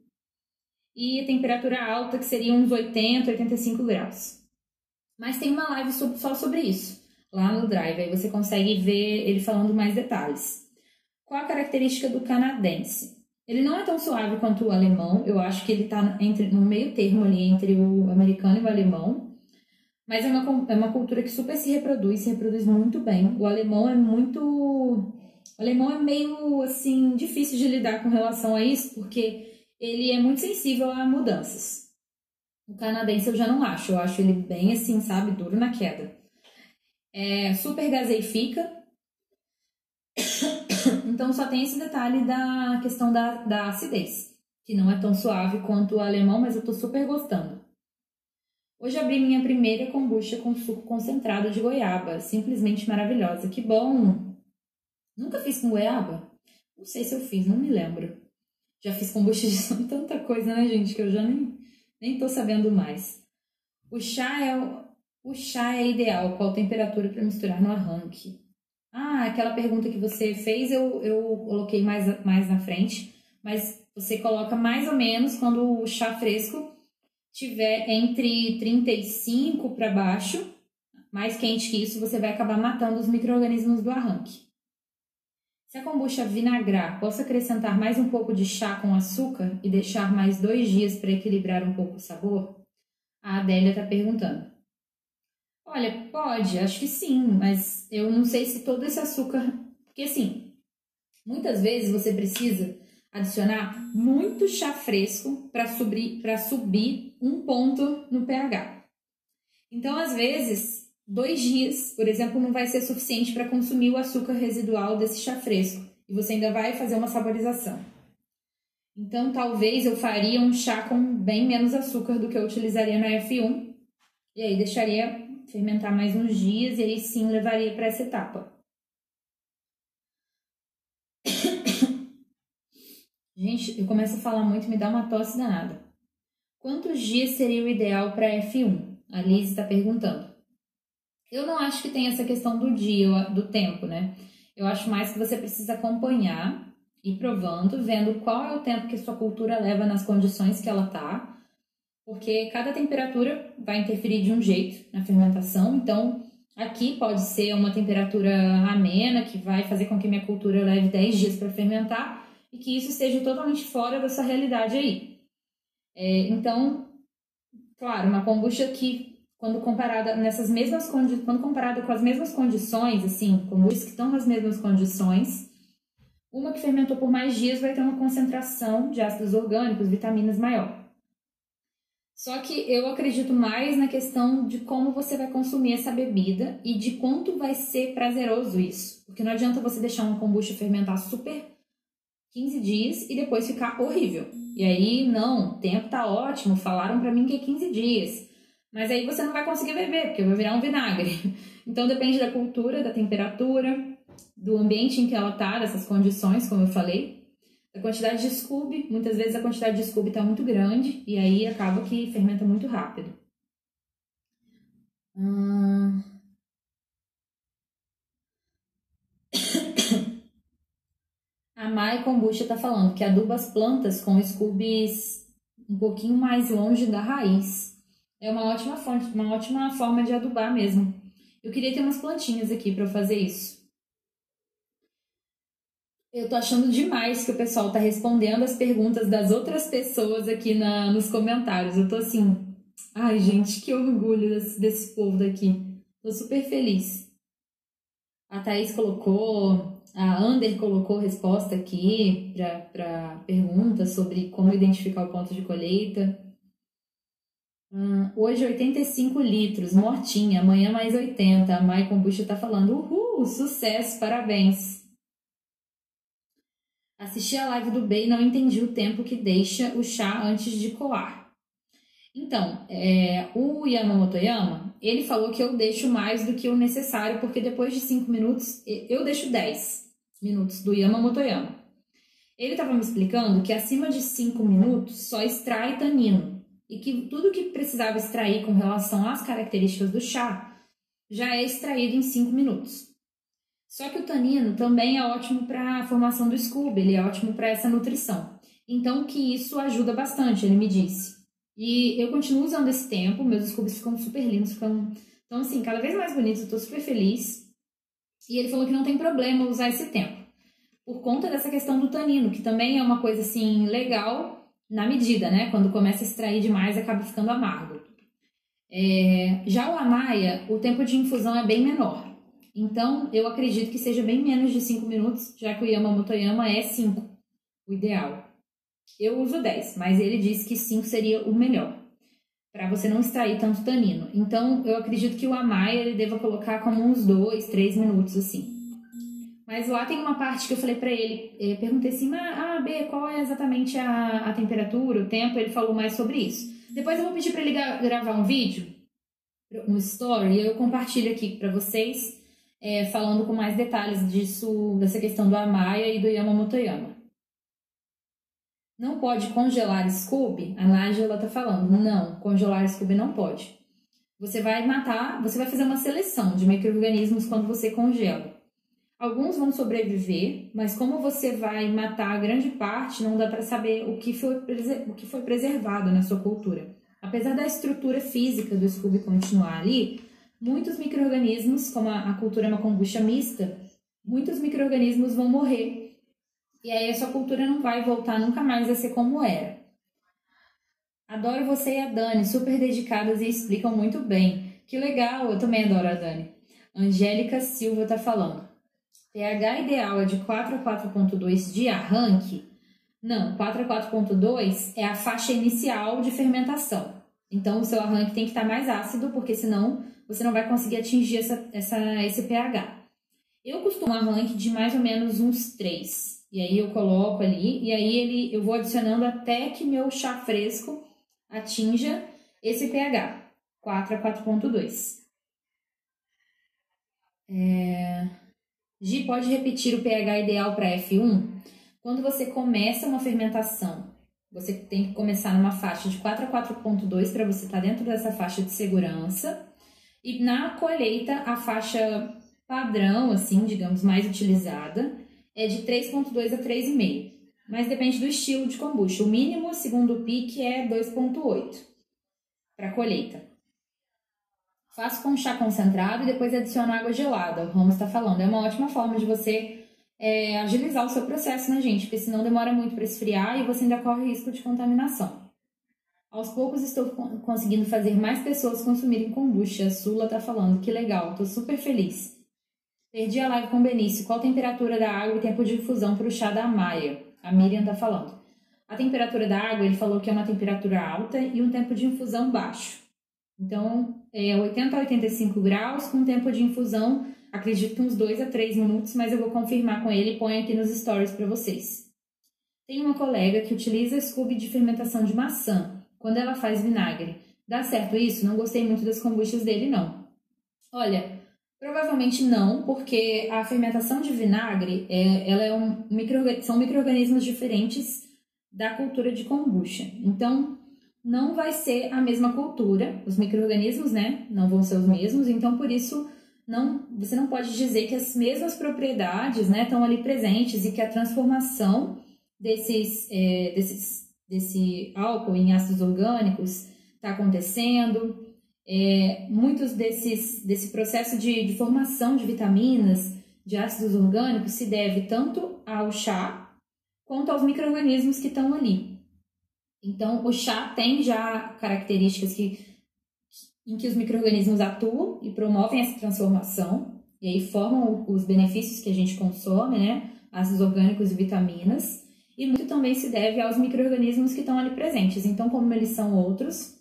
Speaker 1: e temperatura alta, que seria uns 80, 85 graus. Mas tem uma live só sobre isso, lá no Drive, aí você consegue ver ele falando mais detalhes. Qual a característica do canadense? Ele não é tão suave quanto o alemão, eu acho que ele está no meio termo ali entre o americano e o alemão, mas é uma, é uma cultura que super se reproduz, se reproduz muito bem. O alemão é muito. O alemão é meio assim difícil de lidar com relação a isso, porque ele é muito sensível a mudanças. O canadense eu já não acho, eu acho ele bem assim, sabe, duro na queda. É, super gaseifica. Então só tem esse detalhe da questão da, da acidez, que não é tão suave quanto o alemão, mas eu tô super gostando. Hoje abri minha primeira kombucha com suco concentrado de goiaba, simplesmente maravilhosa. Que bom! Nunca fiz com goiaba? Não sei se eu fiz, não me lembro. Já fiz kombucha de tanta coisa, né, gente, que eu já nem, nem tô sabendo mais. O chá é o, chá é ideal, qual temperatura para misturar no arranque? Ah, aquela pergunta que você fez eu, eu coloquei mais, mais na frente, mas você coloca mais ou menos quando o chá fresco tiver entre 35 para baixo, mais quente que isso, você vai acabar matando os micro-organismos do arranque. Se a kombucha vinagrar, posso acrescentar mais um pouco de chá com açúcar e deixar mais dois dias para equilibrar um pouco o sabor? A Adélia está perguntando. Olha, pode, acho que sim, mas eu não sei se todo esse açúcar. Porque assim, muitas vezes você precisa adicionar muito chá fresco para subir, subir um ponto no pH. Então, às vezes, dois dias, por exemplo, não vai ser suficiente para consumir o açúcar residual desse chá fresco e você ainda vai fazer uma saborização. Então, talvez eu faria um chá com bem menos açúcar do que eu utilizaria na F1 e aí deixaria fermentar mais uns dias e aí sim levaria para essa etapa. Gente, eu começo a falar muito, me dá uma tosse danada. Quantos dias seria o ideal para F1? A Liz está perguntando. Eu não acho que tem essa questão do dia, do tempo, né? Eu acho mais que você precisa acompanhar e provando, vendo qual é o tempo que sua cultura leva nas condições que ela tá, porque cada temperatura vai interferir de um jeito na fermentação. Então, aqui pode ser uma temperatura amena que vai fazer com que minha cultura leve 10 dias para fermentar e que isso esteja totalmente fora dessa realidade aí. É, então, claro, uma kombucha que quando comparada nessas mesmas quando comparada com as mesmas condições, assim, como os que estão nas mesmas condições, uma que fermentou por mais dias vai ter uma concentração de ácidos orgânicos, vitaminas maior. Só que eu acredito mais na questão de como você vai consumir essa bebida e de quanto vai ser prazeroso isso. Porque não adianta você deixar uma kombucha fermentar super 15 dias e depois ficar horrível. E aí, não, o tempo tá ótimo, falaram para mim que é 15 dias. Mas aí você não vai conseguir beber, porque vai virar um vinagre. Então depende da cultura, da temperatura, do ambiente em que ela tá, dessas condições, como eu falei. A quantidade de Scooby, muitas vezes a quantidade de Scooby está muito grande e aí acaba que fermenta muito rápido. Hum... A Mai Kombucha está falando que aduba as plantas com Scoobies um pouquinho mais longe da raiz. É uma ótima fonte, uma ótima forma de adubar mesmo. Eu queria ter umas plantinhas aqui para fazer isso. Eu tô achando demais que o pessoal tá respondendo as perguntas das outras pessoas aqui na, nos comentários. Eu tô assim, ai gente, que orgulho desse, desse povo daqui. Tô super feliz. A Thaís colocou, a Ander colocou resposta aqui para perguntas sobre como identificar o ponto de colheita. Hum, hoje 85 litros, mortinha, amanhã mais 80. A Mai Kombucha tá falando, uhul, sucesso, parabéns. Assisti a live do B e não entendi o tempo que deixa o chá antes de coar. Então, é, o Yamamoto Yama, ele falou que eu deixo mais do que o necessário, porque depois de 5 minutos, eu deixo 10 minutos do Yamamoto Yama. Ele estava me explicando que acima de 5 minutos só extrai tanino e que tudo que precisava extrair com relação às características do chá já é extraído em 5 minutos. Só que o tanino também é ótimo para a formação do Scooby, ele é ótimo para essa nutrição. Então, que isso ajuda bastante, ele me disse. E eu continuo usando esse tempo, meus Scoobies ficam super lindos, ficam, então, assim, cada vez mais bonitos, eu tô super feliz. E ele falou que não tem problema usar esse tempo, por conta dessa questão do tanino, que também é uma coisa, assim, legal na medida, né? Quando começa a extrair demais, acaba ficando amargo. É... Já o amaia, o tempo de infusão é bem menor. Então, eu acredito que seja bem menos de 5 minutos, já que o Yamamoto Yama é 5, o ideal. Eu uso 10, mas ele disse que 5 seria o melhor, para você não extrair tanto tanino. Então, eu acredito que o Amaya ele deva colocar como uns 2, 3 minutos assim. Mas lá tem uma parte que eu falei para ele, eu perguntei assim, ah, B, qual é exatamente a, a temperatura, o tempo? Ele falou mais sobre isso. Depois eu vou pedir para ele gravar um vídeo, um story, e eu compartilho aqui para vocês é, falando com mais detalhes disso, dessa questão do Amaya e do Yamamoto Yama. Não pode congelar Scooby? A Nájila está falando. Não, congelar Scooby não pode. Você vai matar, você vai fazer uma seleção de micro-organismos quando você congela. Alguns vão sobreviver, mas como você vai matar a grande parte, não dá para saber o que, foi, o que foi preservado na sua cultura. Apesar da estrutura física do Scooby continuar ali, muitos micro-organismos, como a, a cultura é uma kombucha mista, muitos micro-organismos vão morrer. E aí a sua cultura não vai voltar nunca mais a ser como era. Adoro você e a Dani, super dedicadas e explicam muito bem. Que legal, eu também adoro a Dani. Angélica Silva está falando. pH ideal é de 4 a 4.2 de arranque? Não, 4 a 4.2 é a faixa inicial de fermentação. Então o seu arranque tem que estar mais ácido, porque senão você não vai conseguir atingir essa, essa, esse pH. Eu costumo arranque de mais ou menos uns 3. E aí eu coloco ali, e aí ele, eu vou adicionando até que meu chá fresco atinja esse pH, 4 a 4.2. É... Gi, pode repetir o pH ideal para F1? Quando você começa uma fermentação, você tem que começar numa faixa de 4 a 4.2 para você estar tá dentro dessa faixa de segurança. E na colheita, a faixa padrão, assim, digamos, mais utilizada, é de 3,2 a 3,5. Mas depende do estilo de kombucha. O mínimo, segundo o PIC, é 2,8 para colheita. Faço com chá concentrado e depois adiciono água gelada. O Ramos está falando. É uma ótima forma de você é, agilizar o seu processo, né, gente? Porque senão demora muito para esfriar e você ainda corre risco de contaminação. Aos poucos estou conseguindo fazer mais pessoas consumirem kombucha. A Sula tá falando, que legal, tô super feliz. Perdi a live com o Benício. Qual a temperatura da água e tempo de infusão para o chá da Maia? A Miriam tá falando. A temperatura da água, ele falou que é uma temperatura alta e um tempo de infusão baixo. Então, é 80 a 85 graus com tempo de infusão, acredito uns 2 a 3 minutos, mas eu vou confirmar com ele e ponho aqui nos stories para vocês. Tem uma colega que utiliza Scooby de fermentação de maçã quando ela faz vinagre. Dá certo isso? Não gostei muito das kombuchas dele, não. Olha, provavelmente não, porque a fermentação de vinagre é, ela é um micro, são micro-organismos diferentes da cultura de kombucha. Então, não vai ser a mesma cultura, os micro-organismos, né? Não vão ser os mesmos, então por isso não, você não pode dizer que as mesmas propriedades né, estão ali presentes e que a transformação desses, é, desses, desse álcool em ácidos orgânicos está acontecendo. É, muitos desses desse processo de, de formação de vitaminas, de ácidos orgânicos, se deve tanto ao chá quanto aos micro-organismos que estão ali. Então, o chá tem já características que, em que os micro-organismos atuam e promovem essa transformação, e aí formam os benefícios que a gente consome, né? Ácidos orgânicos e vitaminas e muito também se deve aos micro-organismos que estão ali presentes. Então, como eles são outros,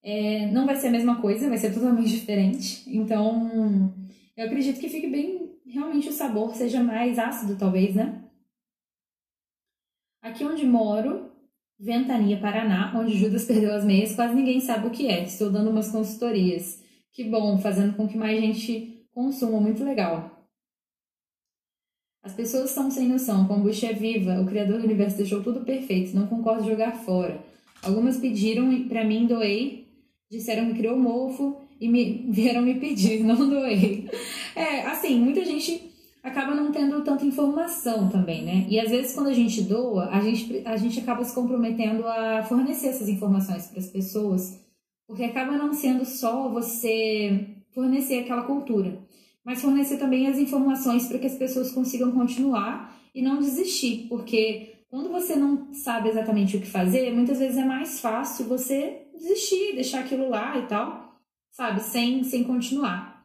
Speaker 1: é, não vai ser a mesma coisa, vai ser totalmente diferente. Então, eu acredito que fique bem, realmente o sabor seja mais ácido, talvez, né? Aqui onde moro, Ventania, Paraná, onde Judas perdeu as meias, quase ninguém sabe o que é. Estou dando umas consultorias. Que bom, fazendo com que mais gente consuma, muito legal. As pessoas estão sem noção, kombucha é viva, o criador do universo deixou tudo perfeito, não concordo jogar fora. Algumas pediram para mim, doei, disseram que criou mofo e me vieram me pedir, não doei. É, assim, muita gente acaba não tendo tanta informação também, né? E às vezes quando a gente doa, a gente, a gente acaba se comprometendo a fornecer essas informações para as pessoas, porque acaba não sendo só você fornecer aquela cultura mas fornecer também as informações para que as pessoas consigam continuar e não desistir, porque quando você não sabe exatamente o que fazer, muitas vezes é mais fácil você desistir, deixar aquilo lá e tal, sabe, sem, sem continuar.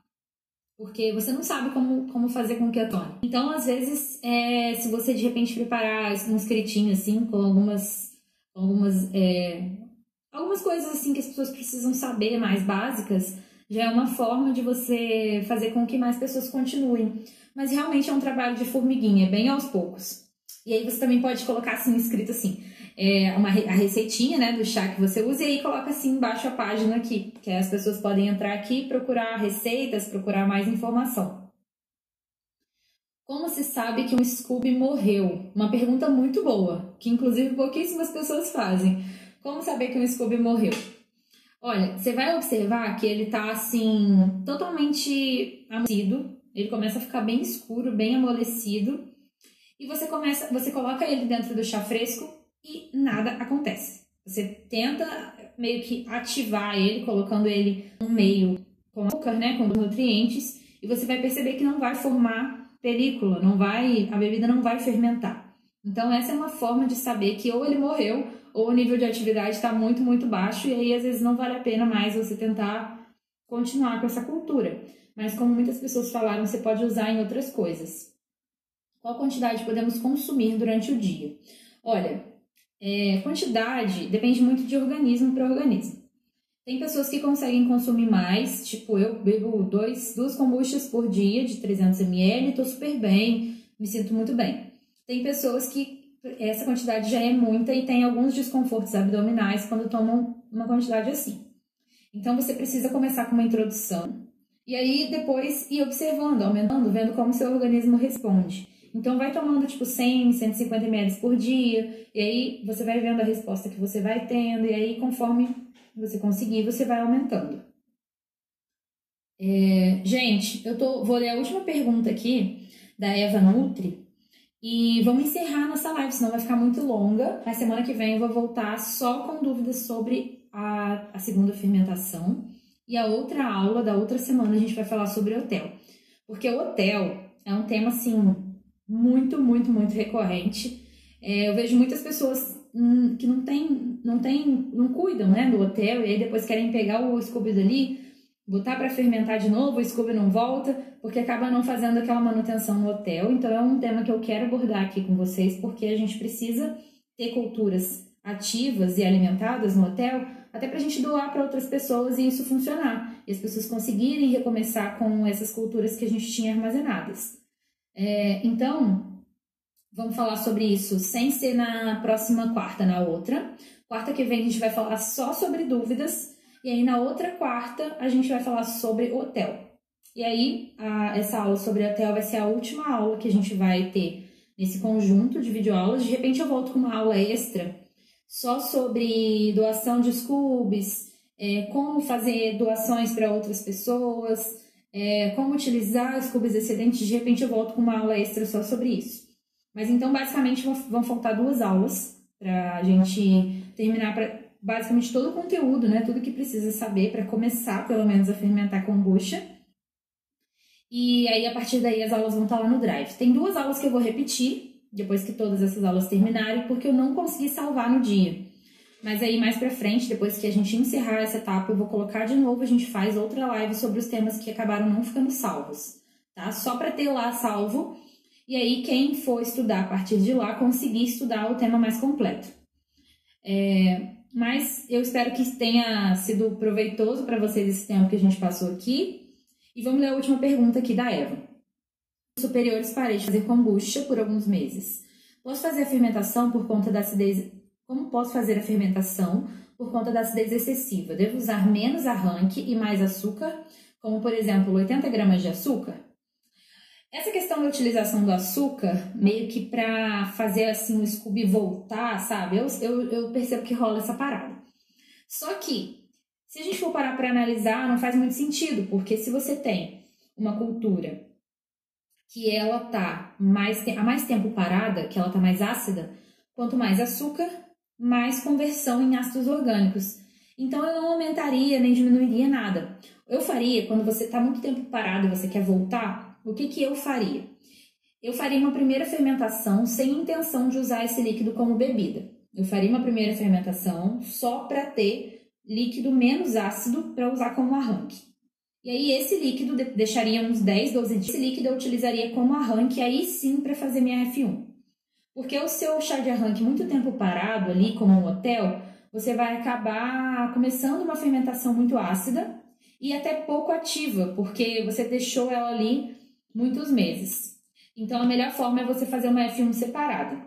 Speaker 1: Porque você não sabe como, como fazer com que atone. Então, às vezes, é, se você de repente preparar um escritinho assim, com algumas, algumas, é, algumas coisas assim que as pessoas precisam saber mais básicas, já é uma forma de você fazer com que mais pessoas continuem. Mas realmente é um trabalho de formiguinha, bem aos poucos. E aí você também pode colocar assim escrito assim, é, uma, a receitinha né, do chá que você usa, e aí coloca assim embaixo a página aqui, que as pessoas podem entrar aqui e procurar receitas, procurar mais informação. Como se sabe que um Scooby morreu? Uma pergunta muito boa, que inclusive pouquíssimas pessoas fazem. Como saber que um Scooby morreu? Olha, você vai observar que ele tá assim, totalmente amolecido. Ele começa a ficar bem escuro, bem amolecido. E você começa, você coloca ele dentro do chá fresco e nada acontece. Você tenta meio que ativar ele, colocando ele no meio com açúcar, né, com nutrientes, e você vai perceber que não vai formar película, não vai, a bebida não vai fermentar. Então essa é uma forma de saber que ou ele morreu ou o nível de atividade está muito, muito baixo, e aí às vezes não vale a pena mais você tentar continuar com essa cultura. Mas como muitas pessoas falaram, você pode usar em outras coisas. Qual quantidade podemos consumir durante o dia? Olha, é, quantidade depende muito de organismo para organismo. Tem pessoas que conseguem consumir mais, tipo eu bebo dois, duas kombuchas por dia de 300 ml, estou super bem, me sinto muito bem. Tem pessoas que essa quantidade já é muita e tem alguns desconfortos abdominais quando tomam uma quantidade assim. Então você precisa começar com uma introdução e aí depois ir observando, aumentando, vendo como seu organismo responde. Então vai tomando tipo 100, 150 ml por dia e aí você vai vendo a resposta que você vai tendo e aí conforme você conseguir você vai aumentando. É, gente, eu tô, vou ler a última pergunta aqui da Eva Nutri e vamos encerrar nossa live, senão vai ficar muito longa. Na semana que vem eu vou voltar só com dúvidas sobre a, a segunda fermentação. E a outra aula da outra semana a gente vai falar sobre hotel. Porque o hotel é um tema, assim, muito, muito, muito recorrente. É, eu vejo muitas pessoas hum, que não tem, não tem, não cuidam, né, do hotel e aí depois querem pegar o Scooby dali botar para fermentar de novo, o Scooby não volta, porque acaba não fazendo aquela manutenção no hotel. Então é um tema que eu quero abordar aqui com vocês, porque a gente precisa ter culturas ativas e alimentadas no hotel, até para a gente doar para outras pessoas e isso funcionar, e as pessoas conseguirem recomeçar com essas culturas que a gente tinha armazenadas. É, então, vamos falar sobre isso sem ser na próxima quarta, na outra. Quarta que vem a gente vai falar só sobre dúvidas, e aí na outra quarta a gente vai falar sobre hotel. E aí, a, essa aula sobre hotel vai ser a última aula que a gente vai ter nesse conjunto de videoaulas. De repente eu volto com uma aula extra só sobre doação de scoobies, é, como fazer doações para outras pessoas, é, como utilizar os cubos excedentes. De repente eu volto com uma aula extra só sobre isso. Mas então, basicamente, vão faltar duas aulas para a gente terminar pra, basicamente todo o conteúdo, né? Tudo que precisa saber para começar, pelo menos, a fermentar kombucha. E aí, a partir daí, as aulas vão estar lá no Drive. Tem duas aulas que eu vou repetir, depois que todas essas aulas terminarem, porque eu não consegui salvar no dia. Mas aí mais pra frente, depois que a gente encerrar essa etapa, eu vou colocar de novo, a gente faz outra live sobre os temas que acabaram não ficando salvos, tá? Só para ter lá salvo. E aí quem for estudar a partir de lá conseguir estudar o tema mais completo. É, mas eu espero que tenha sido proveitoso para vocês esse tempo que a gente passou aqui. E vamos ler a última pergunta aqui da Eva superiores parei de fazer kombucha por alguns meses. Posso fazer a fermentação por conta da acidez. Como posso fazer a fermentação por conta da acidez excessiva? Devo usar menos arranque e mais açúcar, como por exemplo 80 gramas de açúcar? Essa questão da utilização do açúcar, meio que para fazer assim o Scooby voltar, sabe? Eu, eu, eu percebo que rola essa parada. Só que, se a gente for parar para analisar, não faz muito sentido, porque se você tem uma cultura que ela tá mais há mais tempo parada, que ela tá mais ácida, quanto mais açúcar, mais conversão em ácidos orgânicos. Então eu não aumentaria nem diminuiria nada. Eu faria quando você está muito tempo parado e você quer voltar, o que que eu faria? Eu faria uma primeira fermentação sem intenção de usar esse líquido como bebida. Eu faria uma primeira fermentação só para ter líquido menos ácido para usar como arranque. E aí esse líquido deixaria uns 10, 12 dias. Esse líquido eu utilizaria como arranque aí sim para fazer minha F1. Porque o seu chá de arranque muito tempo parado ali, como um hotel, você vai acabar começando uma fermentação muito ácida e até pouco ativa, porque você deixou ela ali muitos meses. Então a melhor forma é você fazer uma F1 separada,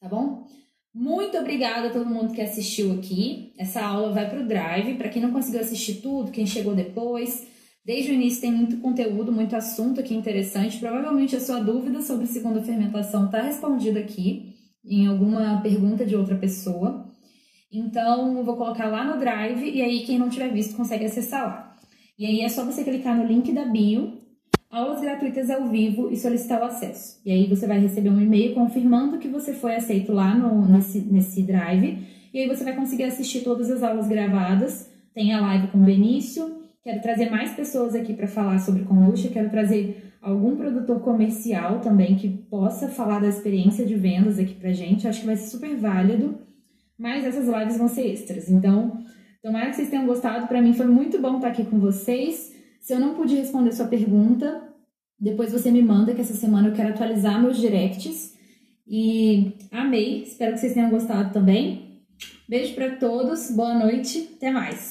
Speaker 1: tá bom? Muito obrigada a todo mundo que assistiu aqui. Essa aula vai para o Drive. Para quem não conseguiu assistir tudo, quem chegou depois, desde o início tem muito conteúdo, muito assunto aqui interessante. Provavelmente a sua dúvida sobre segunda fermentação está respondida aqui em alguma pergunta de outra pessoa. Então, vou colocar lá no Drive e aí quem não tiver visto consegue acessar lá. E aí é só você clicar no link da bio aulas gratuitas ao vivo e solicitar o acesso. E aí você vai receber um e-mail confirmando que você foi aceito lá no, nesse, nesse drive. E aí você vai conseguir assistir todas as aulas gravadas. Tem a live com o Benício. Quero trazer mais pessoas aqui para falar sobre kombucha. Quero trazer algum produtor comercial também que possa falar da experiência de vendas aqui pra gente. Acho que vai ser super válido. Mas essas lives vão ser extras. Então, tomara que vocês tenham gostado. Para mim foi muito bom estar aqui com vocês. Se eu não pude responder sua pergunta, depois você me manda que essa semana eu quero atualizar meus directs. E amei, espero que vocês tenham gostado também. Beijo para todos, boa noite, até mais.